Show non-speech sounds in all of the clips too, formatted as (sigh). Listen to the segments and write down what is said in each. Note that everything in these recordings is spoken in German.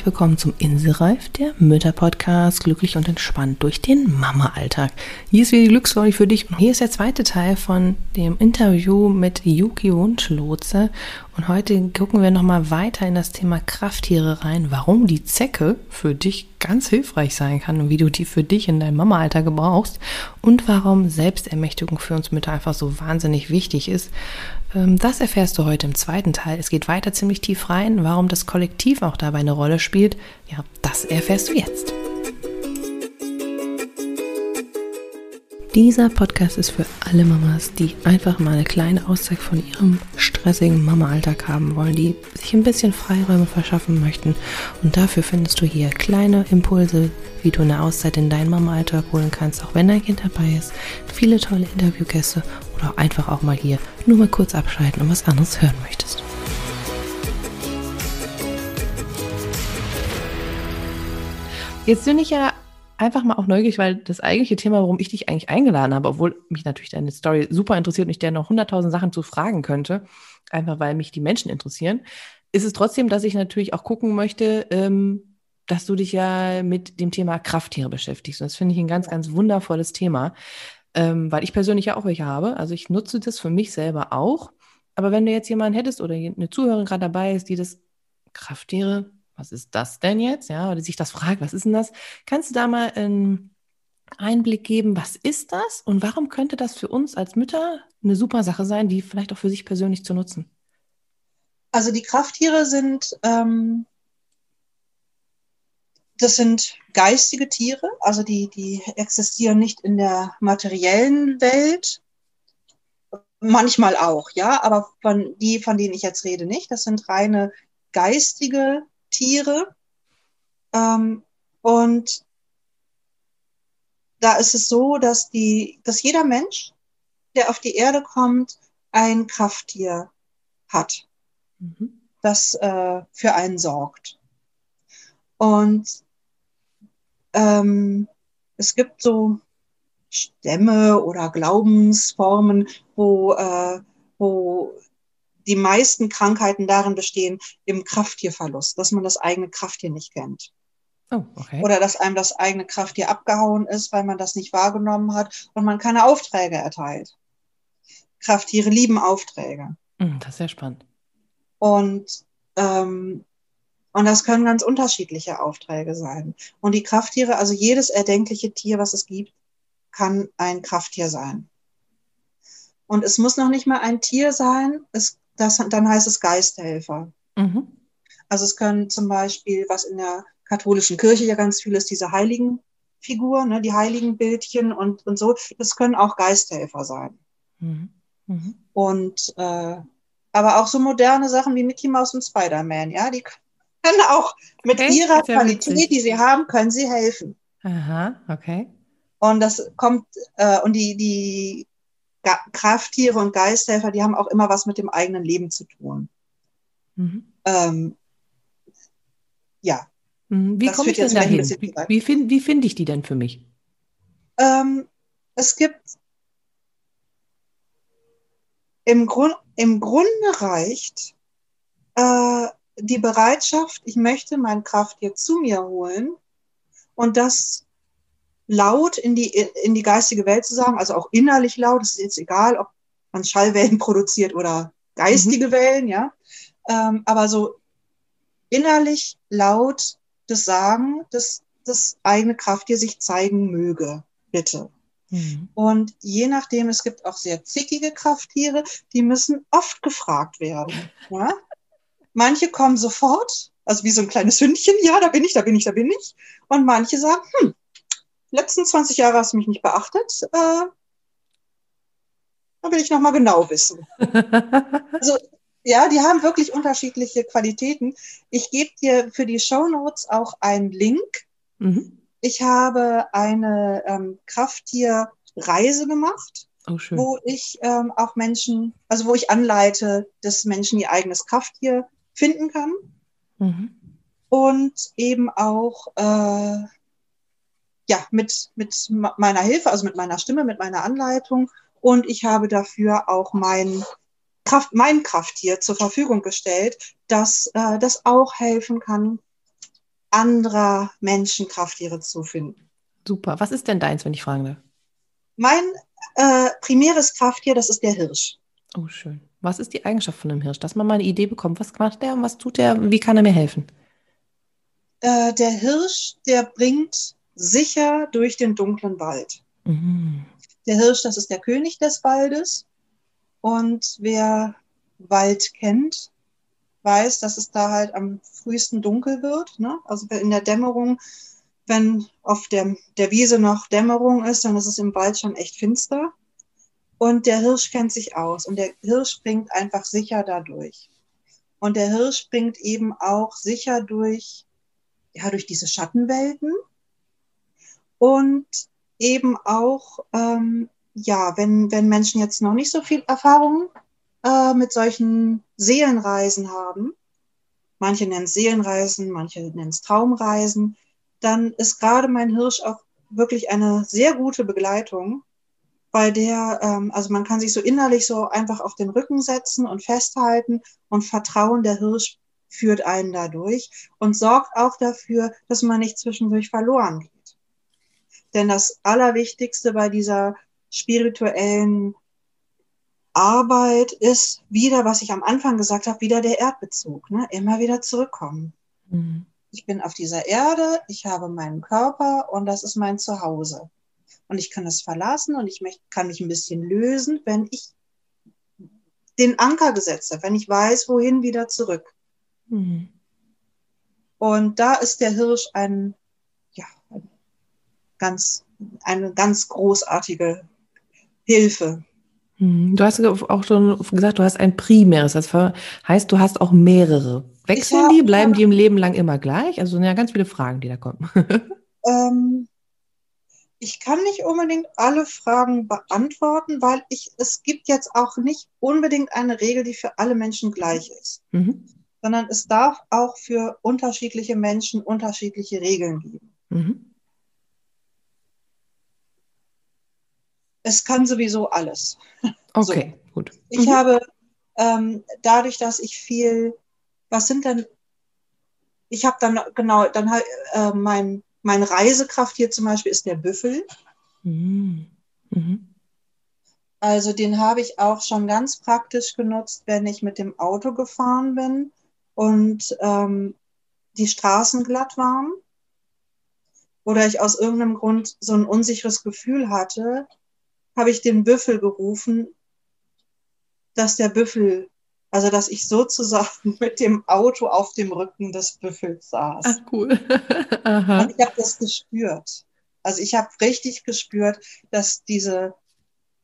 Herzlich willkommen zum Inselreif, der Mütter-Podcast, glücklich und entspannt durch den Mama-Alltag. Hier ist wieder die Glücksstory für dich hier ist der zweite Teil von dem Interview mit Yuki Wunschlotse und heute gucken wir nochmal weiter in das Thema Krafttiere rein, warum die Zecke für dich ganz hilfreich sein kann und wie du die für dich in deinem Mama-Alter gebrauchst und warum Selbstermächtigung für uns Mütter einfach so wahnsinnig wichtig ist. Ähm, das erfährst du heute im zweiten Teil. Es geht weiter ziemlich tief rein. Warum das Kollektiv auch dabei eine Rolle spielt, ja, das erfährst du jetzt. Dieser Podcast ist für alle Mamas, die einfach mal eine kleine Auszeit von ihrem stressigen Mama-Alltag haben wollen, die sich ein bisschen Freiräume verschaffen möchten. Und dafür findest du hier kleine Impulse, wie du eine Auszeit in deinen Mama-Alltag holen kannst, auch wenn dein Kind dabei ist. Viele tolle Interviewgäste oder einfach auch mal hier nur mal kurz abschalten und was anderes hören möchtest. Jetzt bin ich ja einfach mal auch neugierig, weil das eigentliche Thema, warum ich dich eigentlich eingeladen habe, obwohl mich natürlich deine Story super interessiert und ich dir noch hunderttausend Sachen zu fragen könnte, einfach weil mich die Menschen interessieren, ist es trotzdem, dass ich natürlich auch gucken möchte, ähm, dass du dich ja mit dem Thema Krafttiere beschäftigst. Und das finde ich ein ganz, ganz wundervolles Thema, ähm, weil ich persönlich ja auch welche habe. Also ich nutze das für mich selber auch. Aber wenn du jetzt jemanden hättest oder eine Zuhörerin gerade dabei ist, die das Krafttiere was ist das denn jetzt? Ja, oder sich das fragt, was ist denn das? Kannst du da mal einen Einblick geben, was ist das und warum könnte das für uns als Mütter eine super Sache sein, die vielleicht auch für sich persönlich zu nutzen? Also die Krafttiere sind, ähm, das sind geistige Tiere, also die, die existieren nicht in der materiellen Welt, manchmal auch, ja, aber von die, von denen ich jetzt rede, nicht. Das sind reine geistige Tiere. Ähm, und da ist es so, dass, die, dass jeder Mensch, der auf die Erde kommt, ein Krafttier hat, mhm. das äh, für einen sorgt. Und ähm, es gibt so Stämme oder Glaubensformen, wo, äh, wo die meisten Krankheiten darin bestehen, im Krafttierverlust, dass man das eigene Krafttier nicht kennt. Oh, okay. Oder dass einem das eigene Krafttier abgehauen ist, weil man das nicht wahrgenommen hat und man keine Aufträge erteilt. Krafttiere lieben Aufträge. Hm, das ist sehr spannend. Und, ähm, und das können ganz unterschiedliche Aufträge sein. Und die Krafttiere, also jedes erdenkliche Tier, was es gibt, kann ein Krafttier sein. Und es muss noch nicht mal ein Tier sein. Es das, dann heißt es Geisthelfer. Mhm. Also es können zum Beispiel, was in der katholischen Kirche ja ganz viel ist, diese Heiligenfigur, ne, die Heiligenbildchen und, und so, das können auch Geisthelfer sein. Mhm. Mhm. Und äh, aber auch so moderne Sachen wie Mickey Mouse und Spider-Man, ja, die können auch mit okay, ihrer Qualität, witzig. die sie haben, können sie helfen. Aha, okay. Und das kommt, äh, und die, die Krafttiere und Geisthelfer, die haben auch immer was mit dem eigenen Leben zu tun. Mhm. Ähm, ja. Mhm. Wie komme ich denn dahin? Wie, wie finde find ich die denn für mich? Ähm, es gibt im, Grund, im Grunde reicht äh, die Bereitschaft, ich möchte mein Krafttier zu mir holen und das laut in die, in die geistige Welt zu sagen, also auch innerlich laut, es ist jetzt egal, ob man Schallwellen (laughs) produziert oder geistige mhm. Wellen, ja. Ähm, aber so innerlich laut das Sagen, dass das eigene Krafttier sich zeigen möge, bitte. Mhm. Und je nachdem, es gibt auch sehr zickige Krafttiere, die müssen oft gefragt werden. (laughs) Ja? Manche kommen sofort, also wie so ein kleines Hündchen, ja, da bin ich, da bin ich, da bin ich. Und manche sagen, hm, letzten 20 Jahre hast du mich nicht beachtet. Äh, da will ich nochmal genau wissen. (laughs) also, ja, die haben wirklich unterschiedliche Qualitäten. Ich gebe dir für die Show Notes auch einen Link. Mhm. Ich habe eine ähm, Krafttierreise gemacht, oh, wo ich ähm, auch Menschen, also wo ich anleite, dass Menschen ihr eigenes Krafttier finden kann. Mhm. Und eben auch äh, ja, mit, mit meiner Hilfe, also mit meiner Stimme, mit meiner Anleitung. Und ich habe dafür auch mein Kraft, mein Krafttier zur Verfügung gestellt, dass äh, das auch helfen kann, anderer Menschen Krafttiere zu finden. Super. Was ist denn deins, wenn ich fragen darf? Mein äh, primäres Krafttier, das ist der Hirsch. Oh, schön. Was ist die Eigenschaft von einem Hirsch? Dass man mal eine Idee bekommt, was macht der und was tut der? Wie kann er mir helfen? Äh, der Hirsch, der bringt sicher durch den dunklen Wald. Mhm. Der Hirsch, das ist der König des Waldes. Und wer Wald kennt, weiß, dass es da halt am frühesten dunkel wird. Ne? Also in der Dämmerung, wenn auf der, der Wiese noch Dämmerung ist, dann ist es im Wald schon echt finster. Und der Hirsch kennt sich aus und der Hirsch springt einfach sicher dadurch. Und der Hirsch springt eben auch sicher durch, ja, durch diese Schattenwelten und eben auch, ähm, ja, wenn, wenn Menschen jetzt noch nicht so viel Erfahrung äh, mit solchen Seelenreisen haben, manche nennen es Seelenreisen, manche nennen es Traumreisen, dann ist gerade mein Hirsch auch wirklich eine sehr gute Begleitung, bei der, ähm, also man kann sich so innerlich so einfach auf den Rücken setzen und festhalten und Vertrauen, der Hirsch führt einen dadurch und sorgt auch dafür, dass man nicht zwischendurch verloren geht. Denn das Allerwichtigste bei dieser spirituellen Arbeit ist wieder, was ich am Anfang gesagt habe, wieder der Erdbezug. Ne? Immer wieder zurückkommen. Mhm. Ich bin auf dieser Erde, ich habe meinen Körper und das ist mein Zuhause und ich kann es verlassen und ich kann mich ein bisschen lösen, wenn ich den Anker gesetzt habe, wenn ich weiß, wohin wieder zurück. Mhm. Und da ist der Hirsch ein ganz, eine ganz großartige Hilfe. Mhm. Du hast auch schon gesagt, du hast ein primäres. Das heißt, du hast auch mehrere. Wechseln die? Bleiben die im Leben lang immer gleich? Also ja, ganz viele Fragen, die da kommen. (laughs) ähm, ich kann nicht unbedingt alle Fragen beantworten, weil ich, es gibt jetzt auch nicht unbedingt eine Regel, die für alle Menschen gleich ist, mhm. sondern es darf auch für unterschiedliche Menschen unterschiedliche Regeln geben. Mhm. Es kann sowieso alles. (laughs) Okay, so. gut. Ich mhm. habe ähm, dadurch, dass ich viel, was sind denn, ich habe dann genau, dann äh, mein mein Reisekraft hier zum Beispiel ist der Büffel. Mhm. Mhm. Also den habe ich auch schon ganz praktisch genutzt, wenn ich mit dem Auto gefahren bin und ähm, die Straßen glatt waren oder ich aus irgendeinem Grund so ein unsicheres Gefühl hatte, habe ich den Büffel gerufen, dass der Büffel also, dass ich sozusagen (laughs) mit dem Auto auf dem Rücken des Büffels saß. Ach, cool. (laughs) Und ich habe das gespürt. Also ich habe richtig gespürt, dass diese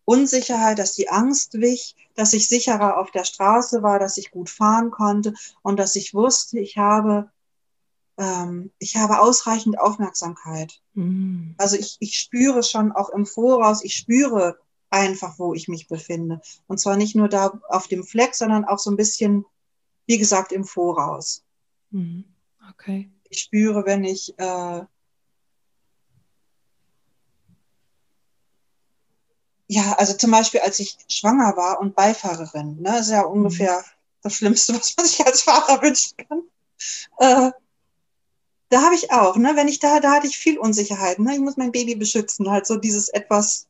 Unsicherheit, dass die Angst wich, dass ich sicherer auf der Straße war, dass ich gut fahren konnte und dass ich wusste, ich habe, ähm, ich habe ausreichend Aufmerksamkeit. Mhm. Also ich, ich spüre schon auch im Voraus, ich spüre, einfach, wo ich mich befinde. Und zwar nicht nur da auf dem Fleck, sondern auch so ein bisschen, wie gesagt, im Voraus. Mhm. Okay. Ich spüre, wenn ich äh, ja, also zum Beispiel, als ich schwanger war und Beifahrerin, ne, ist ja mhm. ungefähr das Schlimmste, (laughs) was man sich als Fahrer wünschen kann. Äh, da habe ich auch, ne, wenn ich da, da hatte ich viel Unsicherheit, ne, ich muss mein Baby beschützen, halt so dieses etwas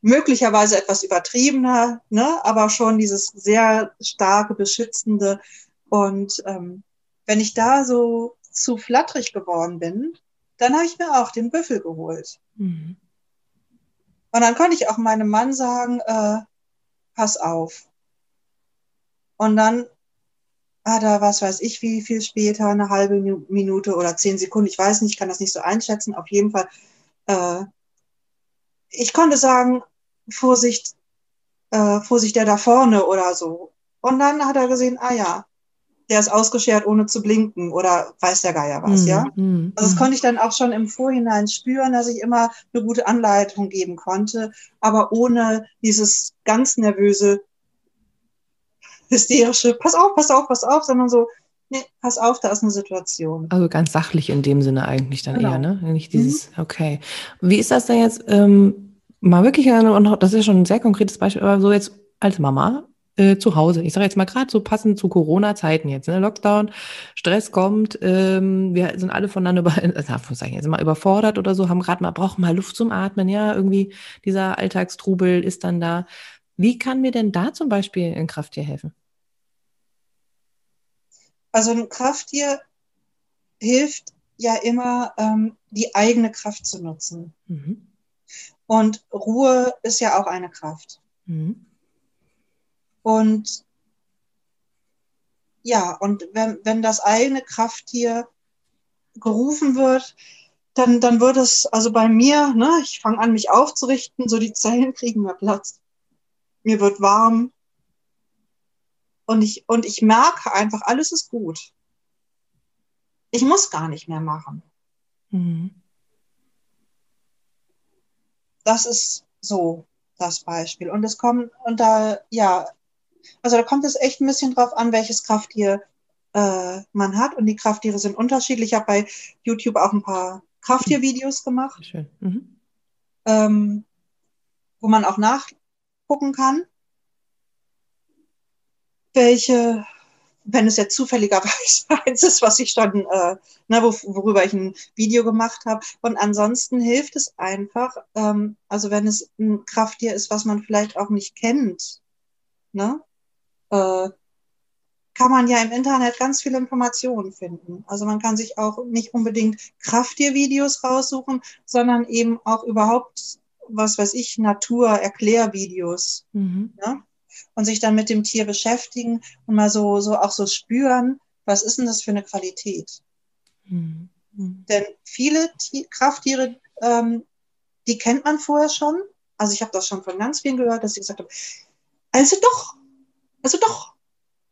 möglicherweise etwas übertriebener, ne, aber schon dieses sehr starke, beschützende. Und ähm, wenn ich da so zu flatterig geworden bin, dann habe ich mir auch den Büffel geholt. Mhm. Und dann konnte ich auch meinem Mann sagen, äh, pass auf. Und dann hat er, was weiß ich, wie viel später, eine halbe Minute oder zehn Sekunden, ich weiß nicht, ich kann das nicht so einschätzen, auf jeden Fall. Äh, ich konnte sagen, Vorsicht, äh, Vorsicht, der da vorne oder so. Und dann hat er gesehen, ah ja, der ist ausgeschert, ohne zu blinken oder weiß der Geier was, mm, ja. Mm, also das mm. konnte ich dann auch schon im Vorhinein spüren, dass ich immer eine gute Anleitung geben konnte, aber ohne dieses ganz nervöse, hysterische, pass auf, pass auf, pass auf, sondern so, nee, pass auf, da ist eine Situation. Also ganz sachlich in dem Sinne eigentlich dann genau. eher, ne? Nicht dieses, mhm. okay. Wie ist das denn jetzt? Ähm, mal wirklich, und das ist schon ein sehr konkretes Beispiel, aber so jetzt als Mama, äh, zu Hause. Ich sage jetzt mal gerade so passend zu Corona-Zeiten jetzt. Ne? Lockdown, Stress kommt, ähm, wir sind alle voneinander über, (laughs) also, ich jetzt mal überfordert oder so, haben gerade mal, brauchen mal Luft zum Atmen, ja, irgendwie dieser Alltagstrubel ist dann da. Wie kann mir denn da zum Beispiel ein Krafttier helfen? Also ein Krafttier hilft ja immer, ähm, die eigene Kraft zu nutzen. Mhm. Und Ruhe ist ja auch eine Kraft. Mhm. Und ja, und wenn, wenn das eigene Krafttier gerufen wird, dann, dann wird es, also bei mir, ne, ich fange an, mich aufzurichten, so die Zellen (laughs) kriegen mehr Platz. Mir wird warm. Und ich, und ich merke einfach, alles ist gut. Ich muss gar nicht mehr machen. Mhm. Das ist so das Beispiel. Und es kommt, und da, ja, also da kommt es echt ein bisschen drauf an, welches Krafttier äh, man hat. Und die Krafttiere sind unterschiedlich. Ich habe bei YouTube auch ein paar Krafttiervideos gemacht, Schön. Mhm. Ähm, wo man auch nachgucken kann, welche wenn es jetzt zufälligerweise (laughs) eins ist, was ich schon, äh, ne, worüber ich ein Video gemacht habe. Und ansonsten hilft es einfach, ähm, also wenn es ein Krafttier ist, was man vielleicht auch nicht kennt, ne, äh, kann man ja im Internet ganz viele Informationen finden. Also man kann sich auch nicht unbedingt Krafttiervideos raussuchen, sondern eben auch überhaupt, was weiß ich, Natur-Erklärvideos. Mhm. Ne? Und sich dann mit dem Tier beschäftigen und mal so, so auch so spüren, was ist denn das für eine Qualität? Mhm. Denn viele Krafttiere, ähm, die kennt man vorher schon. Also ich habe das schon von ganz vielen gehört, dass sie gesagt haben, also doch, also doch.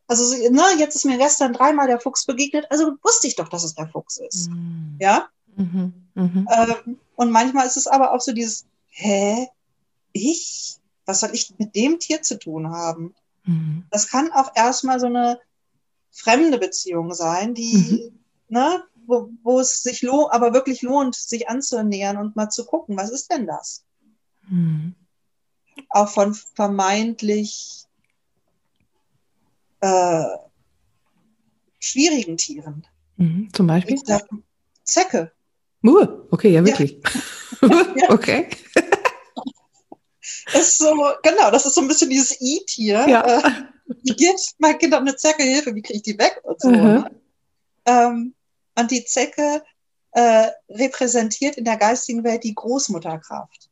Also ne, jetzt ist mir gestern dreimal der Fuchs begegnet, also wusste ich doch, dass es der Fuchs ist. Mhm. Ja? Mhm. Mhm. Ähm, und manchmal ist es aber auch so dieses, hä, ich? Was soll ich mit dem Tier zu tun haben? Mhm. Das kann auch erstmal so eine fremde Beziehung sein, die, mhm. ne, wo, wo es sich lohnt, aber wirklich lohnt, sich anzunähern und mal zu gucken, was ist denn das? Mhm. Auch von vermeintlich äh, schwierigen Tieren. Mhm. Zum Beispiel? Sag, Zecke. Uh, okay, ja, wirklich. (laughs) Ja. (laughs) okay ist so, genau, das ist so ein bisschen dieses E-Tier. Ja. Äh, wie geht mein Kind auf eine Zecke Hilfe? Wie kriege ich die weg? Und so. Mhm. Ne? Ähm, und die Zecke äh, repräsentiert in der geistigen Welt die Großmutterkraft.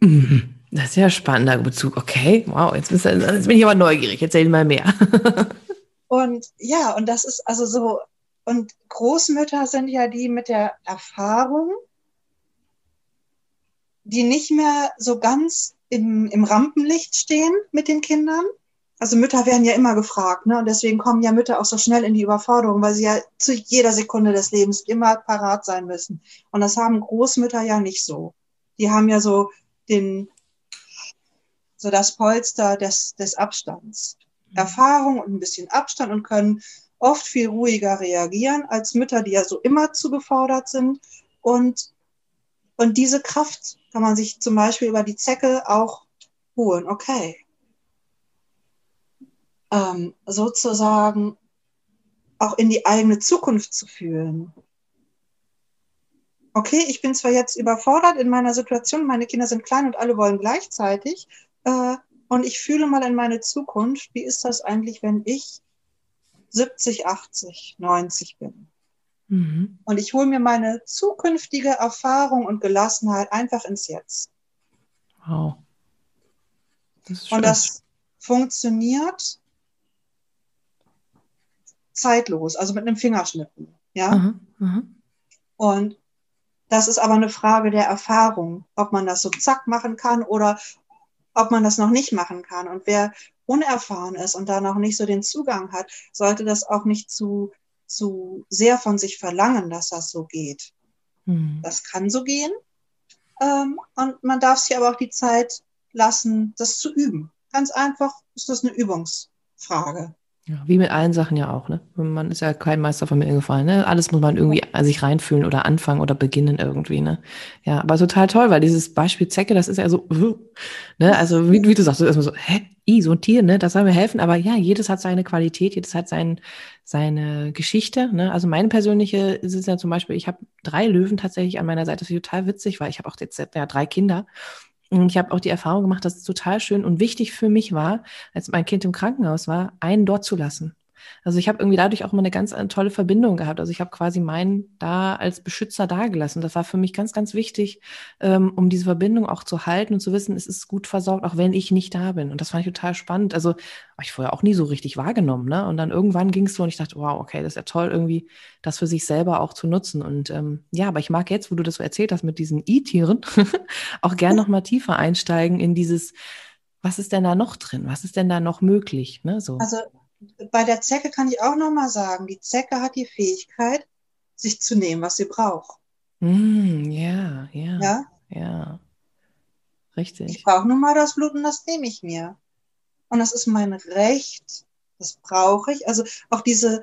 Mhm. Das ist ja ein spannender Bezug. Okay, wow, jetzt, bist, jetzt bin ich aber neugierig. Erzähl mal mehr. (laughs) und ja, und das ist also so, und Großmütter sind ja die mit der Erfahrung, die nicht mehr so ganz im, im Rampenlicht stehen mit den Kindern. Also Mütter werden ja immer gefragt, ne? Und deswegen kommen ja Mütter auch so schnell in die Überforderung, weil sie ja zu jeder Sekunde des Lebens immer parat sein müssen. Und das haben Großmütter ja nicht so. Die haben ja so den, so das Polster des, des Abstands. Mhm. Erfahrung und ein bisschen Abstand und können oft viel ruhiger reagieren als Mütter, die ja so immer zu gefordert sind. Und, und diese Kraft kann man sich zum Beispiel über die Zecke auch holen. Okay. Ähm, sozusagen auch in die eigene Zukunft zu fühlen. Okay, ich bin zwar jetzt überfordert in meiner Situation, meine Kinder sind klein und alle wollen gleichzeitig, äh, und ich fühle mal in meine Zukunft, wie ist das eigentlich, wenn ich 70, 80, 90 bin? Mhm. Und ich hole mir meine zukünftige Erfahrung und Gelassenheit einfach ins Jetzt. Wow. Das und das funktioniert zeitlos, also mit einem Fingerschnippen. Ja. Mhm. Mhm. Und das ist aber eine Frage der Erfahrung, ob man das so zack machen kann oder ob man das noch nicht machen kann. Und wer unerfahren ist und da noch nicht so den Zugang hat, sollte das auch nicht zu zu sehr von sich verlangen, dass das so geht. Mhm. Das kann so gehen. Ähm, und man darf sich aber auch die Zeit lassen, das zu üben. Ganz einfach ist das eine Übungsfrage. Ja, wie mit allen Sachen ja auch, ne? Man ist ja kein Meister von mir gefallen, ne? Alles muss man irgendwie sich reinfühlen oder anfangen oder beginnen irgendwie, ne? Ja, aber total toll, weil dieses Beispiel Zecke, das ist ja so, ne? Also wie, wie du sagst, erstmal so, hä? I, so ein Tier, ne? Das soll mir helfen, aber ja, jedes hat seine Qualität, jedes hat sein, seine Geschichte, ne? Also meine persönliche ist ja zum Beispiel, ich habe drei Löwen tatsächlich an meiner Seite, das ist total witzig, weil ich habe auch jetzt ja drei Kinder ich habe auch die Erfahrung gemacht, dass es total schön und wichtig für mich war, als mein Kind im Krankenhaus war, einen dort zu lassen. Also ich habe irgendwie dadurch auch immer eine ganz eine tolle Verbindung gehabt. Also ich habe quasi meinen da als Beschützer dagelassen. Das war für mich ganz, ganz wichtig, ähm, um diese Verbindung auch zu halten und zu wissen, es ist gut versorgt, auch wenn ich nicht da bin. Und das fand ich total spannend. Also habe ich vorher auch nie so richtig wahrgenommen. Ne? Und dann irgendwann ging es so und ich dachte, wow, okay, das ist ja toll, irgendwie das für sich selber auch zu nutzen. Und ähm, ja, aber ich mag jetzt, wo du das so erzählt hast mit diesen E-Tieren, (laughs) auch gern noch mal tiefer einsteigen in dieses, was ist denn da noch drin? Was ist denn da noch möglich? Ne? So. Also bei der Zecke kann ich auch noch mal sagen, die Zecke hat die Fähigkeit, sich zu nehmen, was sie braucht. Mm, ja, ja, ja, ja, richtig. Ich brauche nun mal das Blut und das nehme ich mir. Und das ist mein Recht, das brauche ich. Also auch diese,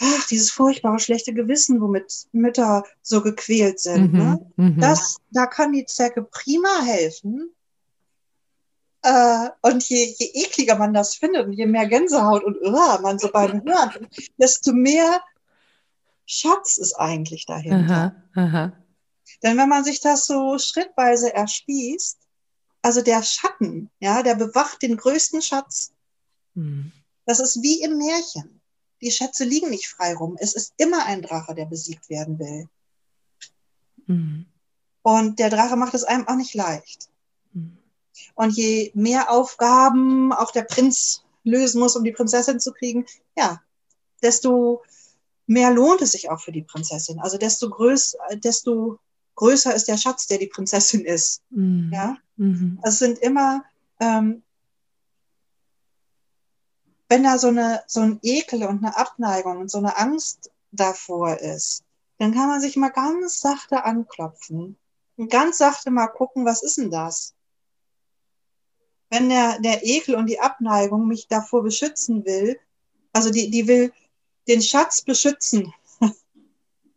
ach, dieses furchtbare schlechte Gewissen, womit Mütter so gequält sind. Mhm, ne? Mhm. Das, da kann die Zecke prima helfen, äh, und je, je ekliger man das findet und je mehr Gänsehaut und uh, man so beim (laughs) Hören, desto mehr Schatz ist eigentlich dahinter. Aha, aha. Denn wenn man sich das so schrittweise erspießt, also der Schatten, ja, der bewacht den größten Schatz. Mhm. Das ist wie im Märchen. Die Schätze liegen nicht frei rum. Es ist immer ein Drache, der besiegt werden will. Mhm. Und der Drache macht es einem auch nicht leicht. Und je mehr Aufgaben auch der Prinz lösen muss, um die Prinzessin zu kriegen, ja, desto mehr lohnt es sich auch für die Prinzessin. Also desto, größ, desto größer ist der Schatz, der die Prinzessin ist. Mhm. Ja? Mhm. Also es sind immer, ähm, wenn da so, eine, so ein Ekel und eine Abneigung und so eine Angst davor ist, dann kann man sich mal ganz sachte anklopfen und ganz sachte mal gucken, was ist denn das? Wenn der, der Ekel und die Abneigung mich davor beschützen will, also die, die will den Schatz beschützen.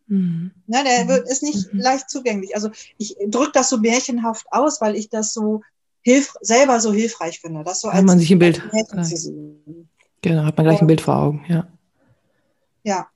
Mhm. Na, der mhm. wird, ist nicht mhm. leicht zugänglich. Also ich drücke das so märchenhaft aus, weil ich das so hilf, selber so hilfreich finde. Das so hat man sich ein Bild. Genau, hat man gleich ein Bild vor Augen, ja. Ja.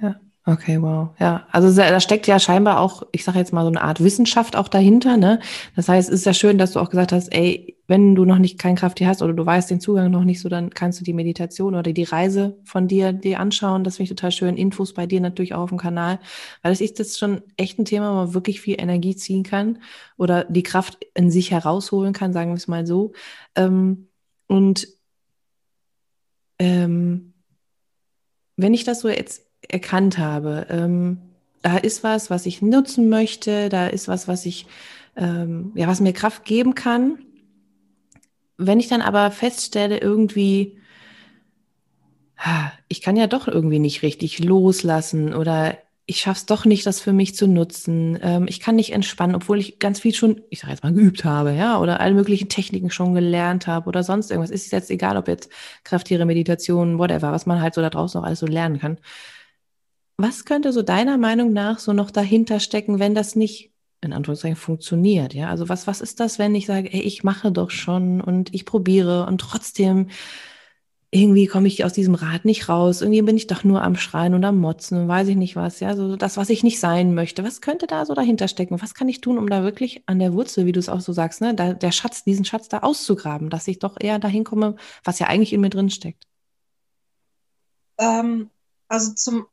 Ja. Okay, wow. Ja, also da steckt ja scheinbar auch, ich sage jetzt mal so eine Art Wissenschaft auch dahinter, ne? Das heißt, es ist ja schön, dass du auch gesagt hast, ey, wenn du noch nicht kein Krafttier hast oder du weißt den Zugang noch nicht so, dann kannst du die Meditation oder die Reise von dir dir anschauen. Das finde ich total schön. Infos bei dir natürlich auch auf dem Kanal, weil das ist das schon echt ein Thema, wo man wirklich viel Energie ziehen kann oder die Kraft in sich herausholen kann, sagen wir es mal so. Ähm, und ähm, wenn ich das so jetzt erkannt habe. Ähm, da ist was, was ich nutzen möchte, da ist was, was ich, ähm, ja, was mir Kraft geben kann. Wenn ich dann aber feststelle, irgendwie, ich kann ja doch irgendwie nicht richtig loslassen oder ich schaffe es doch nicht, das für mich zu nutzen. Ähm, ich kann nicht entspannen, obwohl ich ganz viel schon, ich sage jetzt mal, geübt habe, ja, oder alle möglichen Techniken schon gelernt habe oder sonst irgendwas. Ist jetzt egal, ob jetzt Krafttiere, Meditation, whatever, was man halt so da draußen noch alles so lernen kann. Was könnte so deiner Meinung nach so noch dahinter stecken, wenn das nicht in Anführungszeichen funktioniert? Ja, also was, was ist das, wenn ich sage, ey, ich mache doch schon und ich probiere und trotzdem irgendwie komme ich aus diesem Rad nicht raus. Irgendwie bin ich doch nur am Schreien und am Motzen und weiß ich nicht was. Ja, so das, was ich nicht sein möchte. Was könnte da so dahinter stecken? Was kann ich tun, um da wirklich an der Wurzel, wie du es auch so sagst, ne, da, der Schatz, diesen Schatz da auszugraben, dass ich doch eher dahin komme, was ja eigentlich in mir drin steckt? Ähm, also zum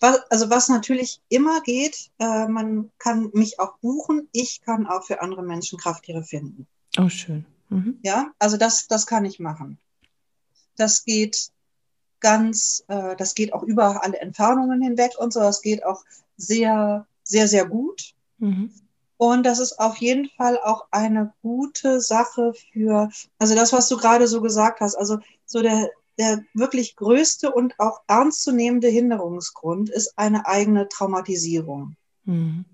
was, also was natürlich immer geht, äh, man kann mich auch buchen, ich kann auch für andere Menschen Krafttiere finden. Oh, schön. Mhm. Ja, also das, das kann ich machen. Das geht ganz, äh, das geht auch über alle Entfernungen hinweg und so, das geht auch sehr, sehr, sehr gut. Mhm. Und das ist auf jeden Fall auch eine gute Sache für, also das, was du gerade so gesagt hast, also so der, der wirklich größte und auch ernstzunehmende Hinderungsgrund ist eine eigene Traumatisierung. Mhm.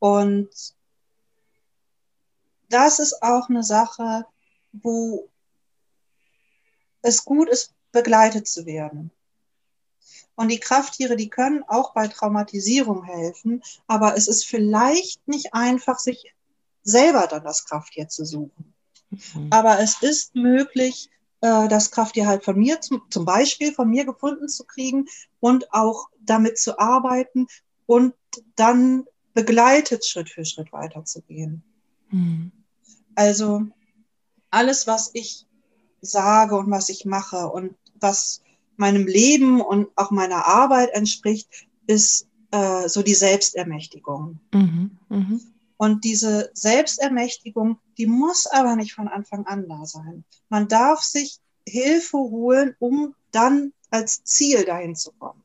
Und das ist auch eine Sache, wo es gut ist, begleitet zu werden. Und die Krafttiere, die können auch bei Traumatisierung helfen, aber es ist vielleicht nicht einfach, sich selber dann das Krafttier zu suchen. Mhm. Aber es ist möglich, äh, das Krafttier halt von mir, zum, zum Beispiel von mir gefunden zu kriegen und auch damit zu arbeiten und dann begleitet Schritt für Schritt weiterzugehen. Mhm. Also alles, was ich sage und was ich mache und was meinem Leben und auch meiner Arbeit entspricht, ist äh, so die Selbstermächtigung. Mhm, mh. Und diese Selbstermächtigung, die muss aber nicht von Anfang an da sein. Man darf sich Hilfe holen, um dann als Ziel dahin zu kommen.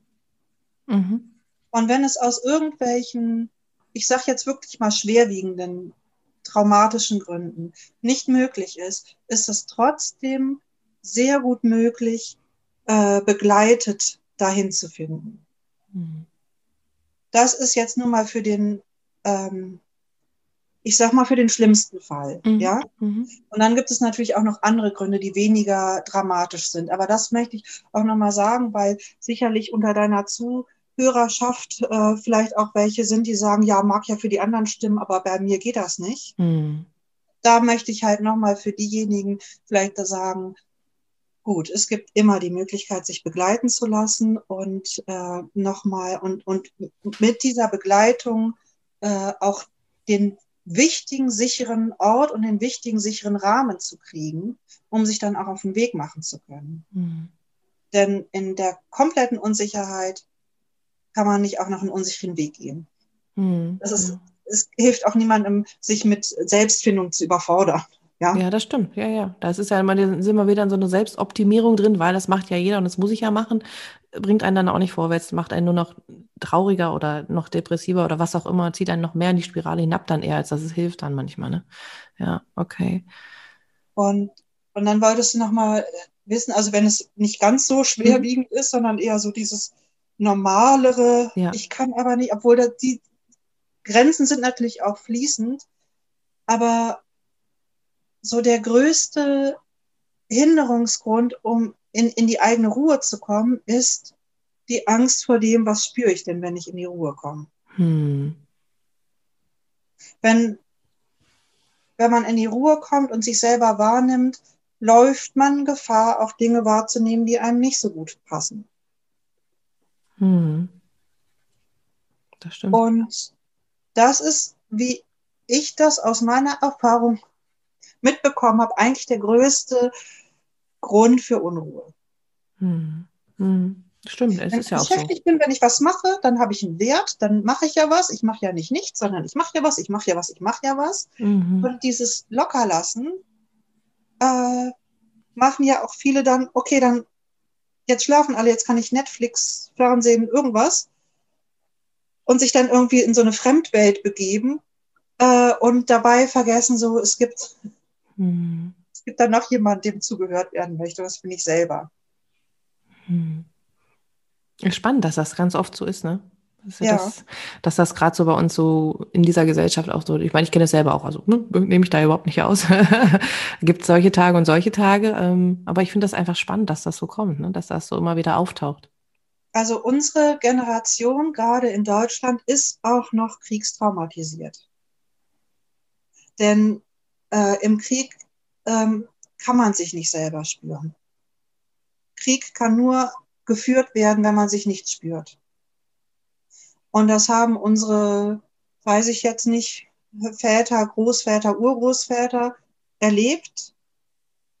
Mhm. Und wenn es aus irgendwelchen, ich sage jetzt wirklich mal schwerwiegenden, traumatischen Gründen nicht möglich ist, ist es trotzdem sehr gut möglich, äh, begleitet dahin zu finden. Mhm. Das ist jetzt nur mal für den, ähm, ich sag mal, für den schlimmsten Fall. Mhm. Ja? Mhm. Und dann gibt es natürlich auch noch andere Gründe, die weniger dramatisch sind. Aber das möchte ich auch nochmal sagen, weil sicherlich unter deiner Zuhörerschaft äh, vielleicht auch welche sind, die sagen, ja, mag ja für die anderen stimmen, aber bei mir geht das nicht. Mhm. Da möchte ich halt nochmal für diejenigen vielleicht sagen, gut, es gibt immer die Möglichkeit, sich begleiten zu lassen und äh, nochmal und, und mit dieser Begleitung äh, auch den wichtigen, sicheren Ort und den wichtigen, sicheren Rahmen zu kriegen, um sich dann auch auf den Weg machen zu können. Mhm. Denn in der kompletten Unsicherheit kann man nicht auch noch einen unsicheren Weg gehen. Mhm. Das ist, es hilft auch niemandem, sich mit Selbstfindung zu überfordern. Ja? ja, das stimmt. Ja, ja. Da ist ja immer, sind wir wieder in so eine Selbstoptimierung drin, weil das macht ja jeder und das muss ich ja machen. Bringt einen dann auch nicht vorwärts, macht einen nur noch trauriger oder noch depressiver oder was auch immer, zieht einen noch mehr in die Spirale hinab dann eher, als dass es hilft dann manchmal. Ne? Ja, okay. Und, und dann wolltest du nochmal wissen, also wenn es nicht ganz so schwerwiegend mhm. ist, sondern eher so dieses normalere, ja. ich kann aber nicht, obwohl da die Grenzen sind natürlich auch fließend, aber so der größte Hinderungsgrund, um in, in die eigene Ruhe zu kommen, ist die Angst vor dem, was spüre ich denn, wenn ich in die Ruhe komme. Hm. Wenn, wenn man in die Ruhe kommt und sich selber wahrnimmt, läuft man Gefahr, auch Dinge wahrzunehmen, die einem nicht so gut passen. Hm. Das stimmt. Und das ist, wie ich das aus meiner Erfahrung mitbekommen habe, eigentlich der größte Grund für Unruhe. Hm. Hm. Stimmt, es wenn ist ja auch so. Wenn ich beschäftigt bin, wenn ich was mache, dann habe ich einen Wert, dann mache ich ja was. Ich mache ja nicht nichts, sondern ich mache ja was, ich mache ja was, ich mache ja was. Mhm. Und dieses Lockerlassen äh, machen ja auch viele dann, okay, dann jetzt schlafen alle, jetzt kann ich Netflix, Fernsehen, irgendwas. Und sich dann irgendwie in so eine Fremdwelt begeben äh, und dabei vergessen, so, es gibt hm. Es gibt dann noch jemand, dem zugehört werden möchte. Das bin ich selber. Hm. Spannend, dass das ganz oft so ist, ne? Das ja. Das, dass das gerade so bei uns so in dieser Gesellschaft auch so, ich meine, ich kenne es selber auch, also ne, nehme ich da überhaupt nicht aus. (laughs) Gibt es solche Tage und solche Tage, ähm, aber ich finde das einfach spannend, dass das so kommt, ne? dass das so immer wieder auftaucht. Also unsere Generation, gerade in Deutschland, ist auch noch kriegstraumatisiert. Denn äh, im Krieg ähm, kann man sich nicht selber spüren. Krieg kann nur geführt werden, wenn man sich nicht spürt. Und das haben unsere, weiß ich jetzt nicht, Väter, Großväter, Urgroßväter erlebt.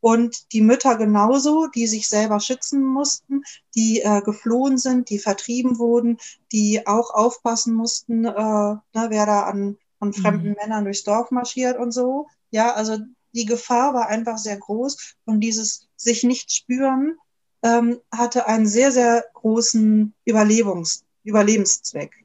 Und die Mütter genauso, die sich selber schützen mussten, die äh, geflohen sind, die vertrieben wurden, die auch aufpassen mussten, äh, ne, wer da an, an fremden mhm. Männern durchs Dorf marschiert und so. Ja, also die Gefahr war einfach sehr groß und dieses sich nicht spüren ähm, hatte einen sehr, sehr großen Überlebungs Überlebenszweck.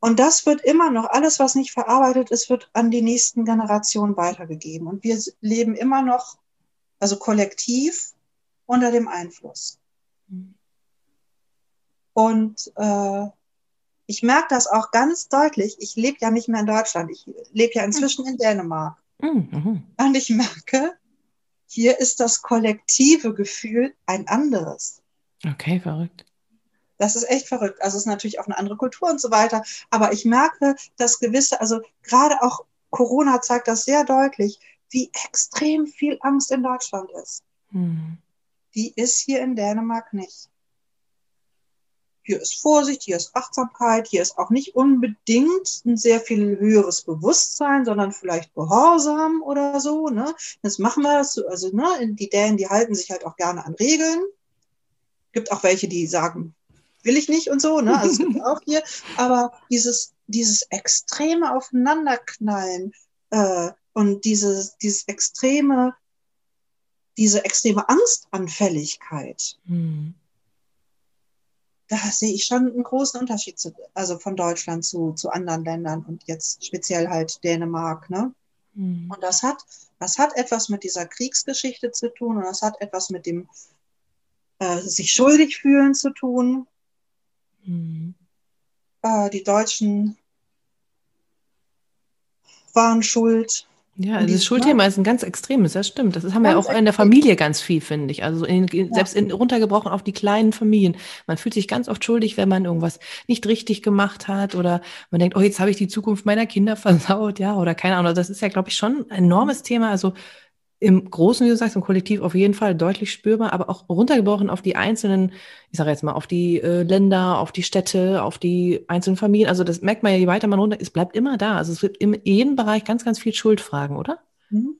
Und das wird immer noch, alles, was nicht verarbeitet ist, wird an die nächsten Generationen weitergegeben. Und wir leben immer noch, also kollektiv, unter dem Einfluss. Mhm. Und äh, ich merke das auch ganz deutlich. Ich lebe ja nicht mehr in Deutschland. Ich lebe ja inzwischen in Dänemark. Mhm. Und ich merke, hier ist das kollektive Gefühl ein anderes. Okay, verrückt. Das ist echt verrückt. Also es ist natürlich auch eine andere Kultur und so weiter. Aber ich merke, dass gewisse, also gerade auch Corona zeigt das sehr deutlich, wie extrem viel Angst in Deutschland ist. Hm. Die ist hier in Dänemark nicht. Hier ist Vorsicht, hier ist Achtsamkeit, hier ist auch nicht unbedingt ein sehr viel höheres Bewusstsein, sondern vielleicht Gehorsam oder so. Ne? Das machen wir, also ne, die Dänen, die halten sich halt auch gerne an Regeln. Gibt auch welche, die sagen, will ich nicht und so, ne? Also es gibt auch hier, aber dieses, dieses extreme Aufeinanderknallen äh, und dieses, dieses extreme, diese extreme Angstanfälligkeit, hm. Da sehe ich schon einen großen Unterschied zu, also von Deutschland zu, zu anderen Ländern und jetzt speziell halt Dänemark, ne? Hm. Und das hat, das hat etwas mit dieser Kriegsgeschichte zu tun und das hat etwas mit dem äh, sich schuldig fühlen zu tun. Mhm. Äh, die Deutschen waren schuld. Ja, also das Schuldthema ist ein ganz extremes, das stimmt. Das haben wir ja auch in der Familie ganz viel, finde ich. Also in, ja. selbst in, runtergebrochen auf die kleinen Familien. Man fühlt sich ganz oft schuldig, wenn man irgendwas nicht richtig gemacht hat oder man denkt, oh, jetzt habe ich die Zukunft meiner Kinder (laughs) versaut, ja, oder keine Ahnung. Das ist ja, glaube ich, schon ein enormes Thema. Also im Großen, wie du sagst, im Kollektiv auf jeden Fall deutlich spürbar, aber auch runtergebrochen auf die einzelnen, ich sage jetzt mal, auf die äh, Länder, auf die Städte, auf die einzelnen Familien. Also das merkt man ja, je weiter man runter, es bleibt immer da. Also es wird in jedem Bereich ganz, ganz viel Schuldfragen, oder? Mhm.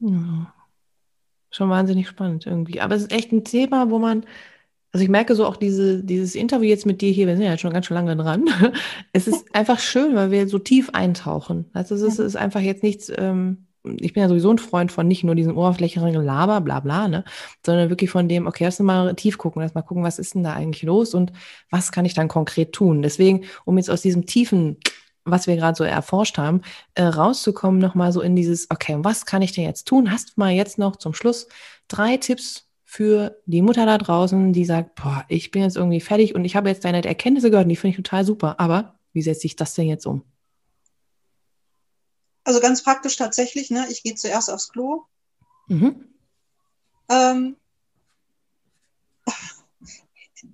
Ja. Schon wahnsinnig spannend irgendwie. Aber es ist echt ein Thema, wo man, also ich merke so auch diese, dieses Interview jetzt mit dir hier, wir sind ja schon ganz schön lange dran. (laughs) Es ist (laughs) einfach schön, weil wir so tief eintauchen. Also es ist, es ist einfach jetzt nichts, ähm, ich bin ja sowieso ein Freund von nicht nur diesen oberflächlichen Laber, bla bla, ne, sondern wirklich von dem, okay, lass mal tief gucken, lass mal gucken, was ist denn da eigentlich los und was kann ich dann konkret tun. Deswegen, um jetzt aus diesem tiefen, was wir gerade so erforscht haben, äh, rauszukommen, nochmal so in dieses, okay, was kann ich denn jetzt tun? Hast du mal jetzt noch zum Schluss drei Tipps für die Mutter da draußen, die sagt, boah, ich bin jetzt irgendwie fertig und ich habe jetzt deine Erkenntnisse gehört und die finde ich total super, aber wie setze ich das denn jetzt um? Also ganz praktisch tatsächlich, ne? ich gehe zuerst aufs Klo. Mhm. Ähm,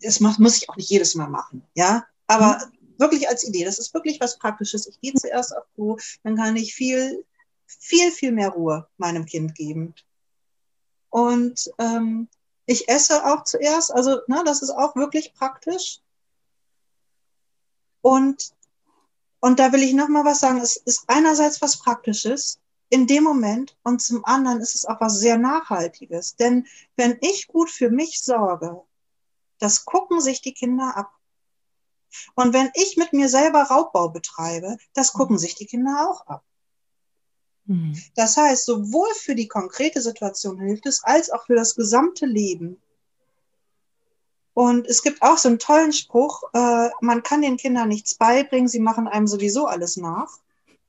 das macht, muss ich auch nicht jedes Mal machen, ja. Aber mhm. wirklich als Idee, das ist wirklich was Praktisches. Ich gehe zuerst aufs Klo, dann kann ich viel, viel, viel mehr Ruhe meinem Kind geben. Und ähm, ich esse auch zuerst, also ne, das ist auch wirklich praktisch. Und und da will ich noch mal was sagen. Es ist einerseits was Praktisches in dem Moment und zum anderen ist es auch was sehr Nachhaltiges. Denn wenn ich gut für mich sorge, das gucken sich die Kinder ab. Und wenn ich mit mir selber Raubbau betreibe, das gucken sich die Kinder auch ab. Mhm. Das heißt, sowohl für die konkrete Situation hilft es, als auch für das gesamte Leben. Und es gibt auch so einen tollen Spruch, äh, man kann den Kindern nichts beibringen, sie machen einem sowieso alles nach.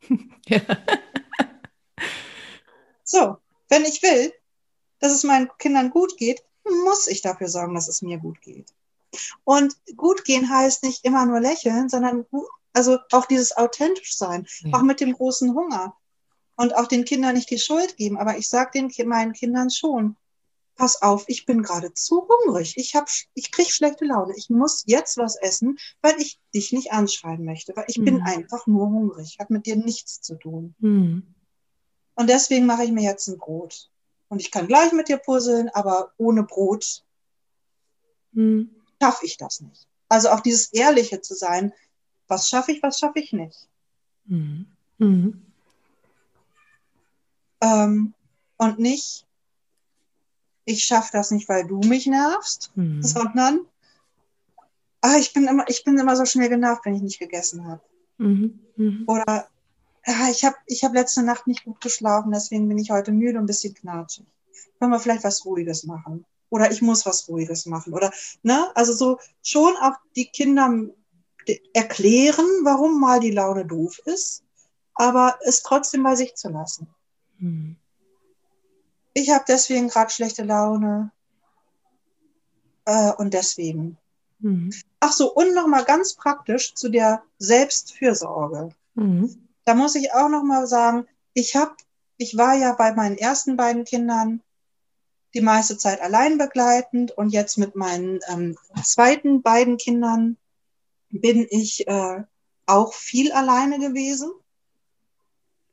(laughs) Ja. So, wenn ich will, dass es meinen Kindern gut geht, muss ich dafür sorgen, dass es mir gut geht. Und gut gehen heißt nicht immer nur lächeln, sondern also auch dieses authentisch sein, ja. auch mit dem großen Hunger und auch den Kindern nicht die Schuld geben. Aber ich sage den meinen Kindern schon, pass auf, ich bin gerade zu hungrig. Ich, hab, ich kriege schlechte Laune. Ich muss jetzt was essen, weil ich dich nicht anschreiben möchte, weil ich mhm. bin einfach nur hungrig. Hat mit dir nichts zu tun. Mhm. Und deswegen mache ich mir jetzt ein Brot. Und ich kann gleich mit dir puzzeln, aber ohne Brot mhm. schaffe ich das nicht. Also auch dieses Ehrliche zu sein, was schaffe ich, was schaffe ich nicht. Mhm. Mhm. Ähm, und nicht, ich schaffe das nicht, weil du mich nervst, mhm. sondern ah, ich, bin immer, ich bin immer so schnell genervt, wenn ich nicht gegessen habe. Mhm. Mhm. Oder ah, ich habe ich hab letzte Nacht nicht gut geschlafen, deswegen bin ich heute müde und ein bisschen knatschig. Können wir vielleicht was Ruhiges machen? Oder ich muss was Ruhiges machen. Oder, ne, also so schon auch die Kinder erklären, warum mal die Laune doof ist, aber es trotzdem bei sich zu lassen. Mhm ich habe deswegen gerade schlechte Laune. Äh, und deswegen. Mhm. Ach so, und nochmal ganz praktisch zu der Selbstfürsorge. Mhm. Da muss ich auch nochmal sagen, ich habe ich war ja bei meinen ersten beiden Kindern die meiste Zeit allein begleitend und jetzt mit meinen ähm, zweiten beiden Kindern bin ich äh, auch viel alleine gewesen.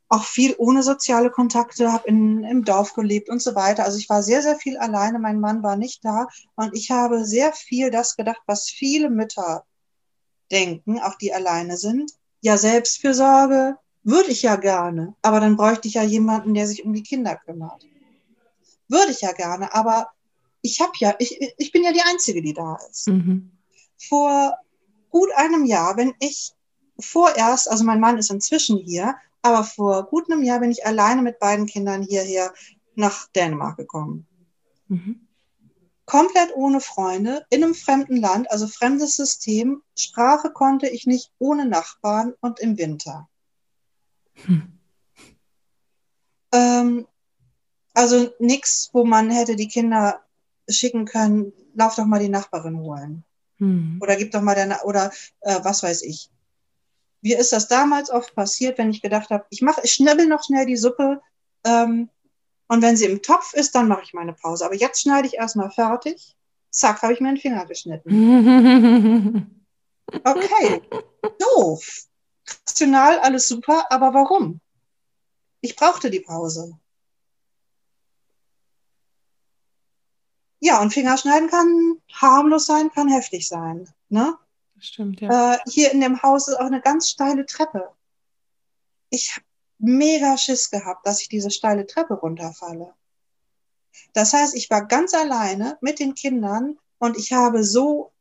Auch viel ohne soziale Kontakte, habe im Dorf gelebt und so weiter. Also ich war sehr, sehr viel alleine. Mein Mann war nicht da und ich habe sehr viel das gedacht, was viele Mütter denken, auch die alleine sind. Ja, Selbstfürsorge würde ich ja gerne, aber dann bräuchte ich ja jemanden, der sich um die Kinder kümmert. Würde ich ja gerne, aber ich habe ja, ich, ich bin ja die Einzige, die da ist. Mhm. Vor gut einem Jahr, wenn ich vorerst, also mein Mann ist inzwischen hier, aber vor gut einem Jahr bin ich alleine mit beiden Kindern hierher nach Dänemark gekommen. Mhm. Komplett ohne Freunde, in einem fremden Land, also fremdes System. Sprache konnte ich nicht ohne Nachbarn und im Winter. Hm. Ähm, also nichts, wo man hätte die Kinder schicken können, lauf doch mal die Nachbarin holen. Hm. Oder gib doch mal deine, oder äh, was weiß ich. Wie ist das damals oft passiert, wenn ich gedacht habe, ich mache, ich schnibbel noch schnell die Suppe ähm, und wenn sie im Topf ist, dann mache ich meine Pause. Aber jetzt schneide ich erstmal fertig. Zack, habe ich mir den Finger geschnitten. (laughs) Okay, doof. Rational, alles super, aber warum? Ich brauchte die Pause. Ja, und Fingerschneiden kann harmlos sein, kann heftig sein. Ne? Stimmt, ja. Äh, hier in dem Haus ist auch eine ganz steile Treppe. Ich habe mega Schiss gehabt, dass ich diese steile Treppe runterfalle. Das heißt, ich war ganz alleine mit den Kindern und ich habe so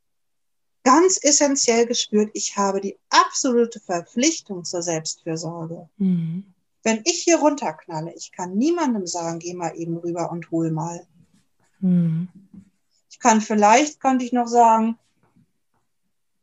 ganz essentiell gespürt, ich habe die absolute Verpflichtung zur Selbstfürsorge. Mhm. Wenn ich hier runterknalle, ich kann niemandem sagen, geh mal eben rüber und hol mal. Mhm. Ich kann vielleicht, könnte ich noch sagen,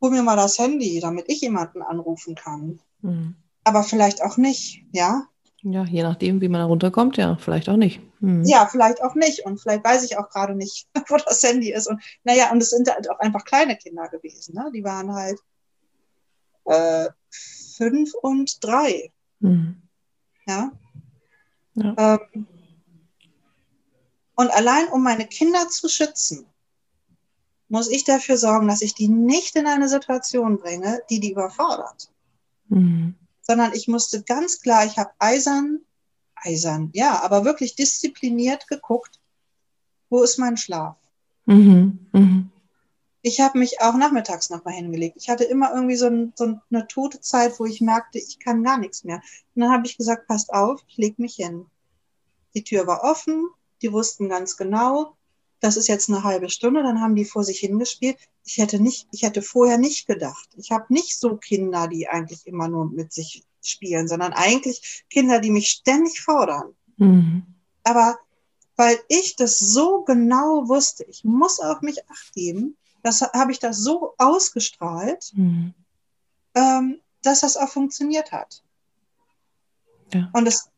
hol mir mal das Handy, damit ich jemanden anrufen kann. Mhm. Aber vielleicht auch nicht, ja. Ja, je nachdem, wie man da runterkommt, ja, vielleicht auch nicht. Mhm. Ja, vielleicht auch nicht. Und vielleicht weiß ich auch gerade nicht, (laughs) wo das Handy ist. Und naja, und es sind halt auch einfach kleine Kinder gewesen. Ne? Die waren halt äh, fünf und drei. Mhm. Ja. ja. Ähm, und allein um meine Kinder zu schützen, muss ich dafür sorgen, dass ich die nicht in eine Situation bringe, die die überfordert. Mhm. Sondern ich musste ganz klar, ich habe eisern, eisern, ja, aber wirklich diszipliniert geguckt, wo ist mein Schlaf? Mhm. Mhm. Ich habe mich auch nachmittags nochmal hingelegt. Ich hatte immer irgendwie so, ein, so, eine tote Zeit, wo ich merkte, ich kann gar nichts mehr. Und dann habe ich gesagt, passt auf, ich lege mich hin. Die Tür war offen, die wussten ganz genau, das ist jetzt eine halbe Stunde, dann haben die vor sich hingespielt. Ich hätte nicht, ich hätte vorher nicht gedacht. Ich habe nicht so Kinder, die eigentlich immer nur mit sich spielen, sondern eigentlich Kinder, die mich ständig fordern. Mhm. Aber weil ich das so genau wusste, ich muss auf mich acht geben, das habe ich das so ausgestrahlt, mhm. ähm, dass das auch funktioniert hat. Ja. Und es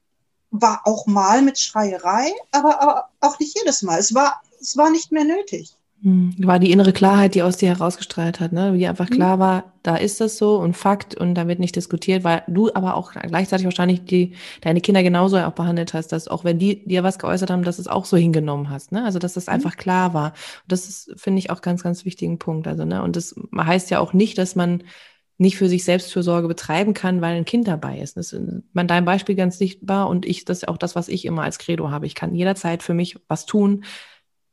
war auch mal mit Schreierei, aber, aber auch nicht jedes Mal. Es war, es war nicht mehr nötig. Hm, war die innere Klarheit, die aus dir herausgestrahlt hat, ne? Wie einfach klar mhm. war, da ist das so und Fakt und da wird nicht diskutiert, weil du aber auch gleichzeitig wahrscheinlich die, deine Kinder genauso auch behandelt hast, dass auch wenn die dir was geäußert haben, dass es auch so hingenommen hast, ne? Also, dass das mhm. einfach klar war. Und das ist, finde ich, auch ganz, ganz wichtigen Punkt. Also, ne? Und das heißt ja auch nicht, dass man nicht für sich Selbstfürsorge betreiben kann, weil ein Kind dabei ist. Das ist man dein Beispiel ganz sichtbar und ich, das ist auch das, was ich immer als Credo habe. Ich kann jederzeit für mich was tun,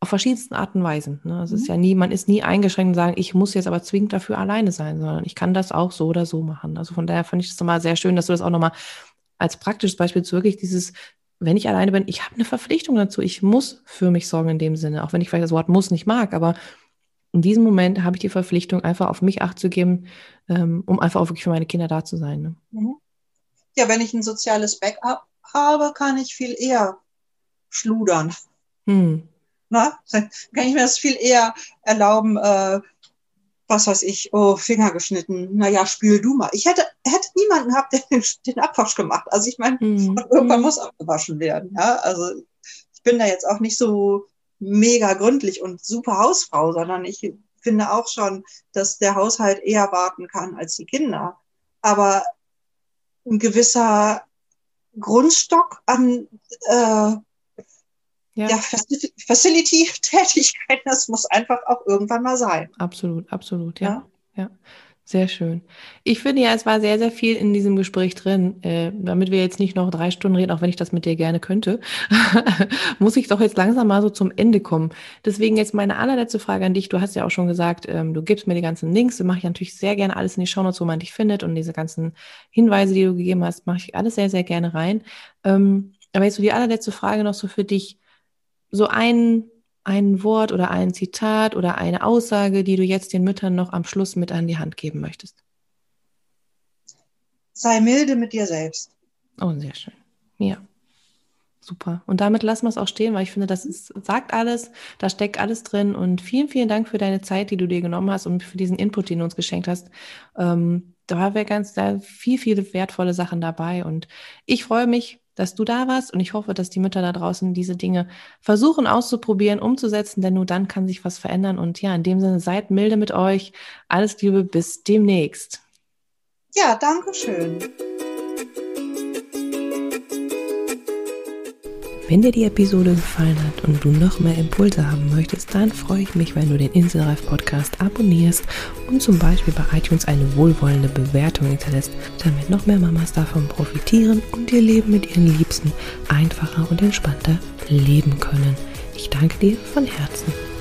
auf verschiedensten Arten und Weisen. Ne? Es mhm. ist ja nie, man ist nie eingeschränkt und sagen, ich muss jetzt aber zwingend dafür alleine sein, sondern ich kann das auch so oder so machen. Also von daher fand ich es nochmal sehr schön, dass du das auch nochmal als praktisches Beispiel zu wirklich dieses, wenn ich alleine bin, ich habe eine Verpflichtung dazu, ich muss für mich sorgen in dem Sinne, auch wenn ich vielleicht das Wort muss nicht mag, aber in diesem Moment habe ich die Verpflichtung, einfach auf mich Acht zu geben, ähm, um einfach auch wirklich für meine Kinder da zu sein. Ne? Mhm. Ja, wenn ich ein soziales Backup habe, kann ich viel eher schludern. Hm. Na, dann kann ich mir das viel eher erlauben, äh, was weiß ich, oh, Finger geschnitten, naja, spül du mal. Ich hätte, hätte niemanden gehabt, der den, den Abwasch gemacht. Also ich meine, hm. irgendwann muss abgewaschen werden. Ja? Also ich bin da jetzt auch nicht so mega gründlich und super Hausfrau, sondern ich finde auch schon, dass der Haushalt eher warten kann als die Kinder. Aber ein gewisser Grundstock an äh, ja. ja Facility-Tätigkeiten, das muss einfach auch irgendwann mal sein. Absolut, absolut, ja. ja. ja. Sehr schön. Ich finde ja, es war sehr, sehr viel in diesem Gespräch drin. Äh, damit wir jetzt nicht noch drei Stunden reden, auch wenn ich das mit dir gerne könnte, (laughs) muss ich doch jetzt langsam mal so zum Ende kommen. Deswegen jetzt meine allerletzte Frage an dich. Du hast ja auch schon gesagt, ähm, du gibst mir die ganzen Links. Da mache ich natürlich sehr gerne alles in die Shownotes, wo man dich findet. Und diese ganzen Hinweise, die du gegeben hast, mache ich alles sehr, sehr gerne rein. Ähm, aber jetzt so die allerletzte Frage noch so für dich. So ein ein Wort oder ein Zitat oder eine Aussage, die du jetzt den Müttern noch am Schluss mit an die Hand geben möchtest? Sei milde mit dir selbst. Oh, sehr schön. Ja. Super. Und damit lassen wir es auch stehen, weil ich finde, das ist, sagt alles, da steckt alles drin. Und vielen, vielen Dank für deine Zeit, die du dir genommen hast und für diesen Input, den du uns geschenkt hast. Ähm, da wäre ganz, da viel, viele wertvolle Sachen dabei. Und ich freue mich, dass du da warst und ich hoffe, dass die Mütter da draußen diese Dinge versuchen auszuprobieren, umzusetzen, denn nur dann kann sich was verändern. Und ja, in dem Sinne, seid milde mit euch. Alles Liebe, bis demnächst. Ja, danke schön. Wenn dir die Episode gefallen hat und du noch mehr Impulse haben möchtest, dann freue ich mich, wenn du den Inselreif Podcast abonnierst und zum Beispiel bei iTunes eine wohlwollende Bewertung hinterlässt, damit noch mehr Mamas davon profitieren und ihr Leben mit ihren Liebsten einfacher und entspannter leben können. Ich danke dir von Herzen.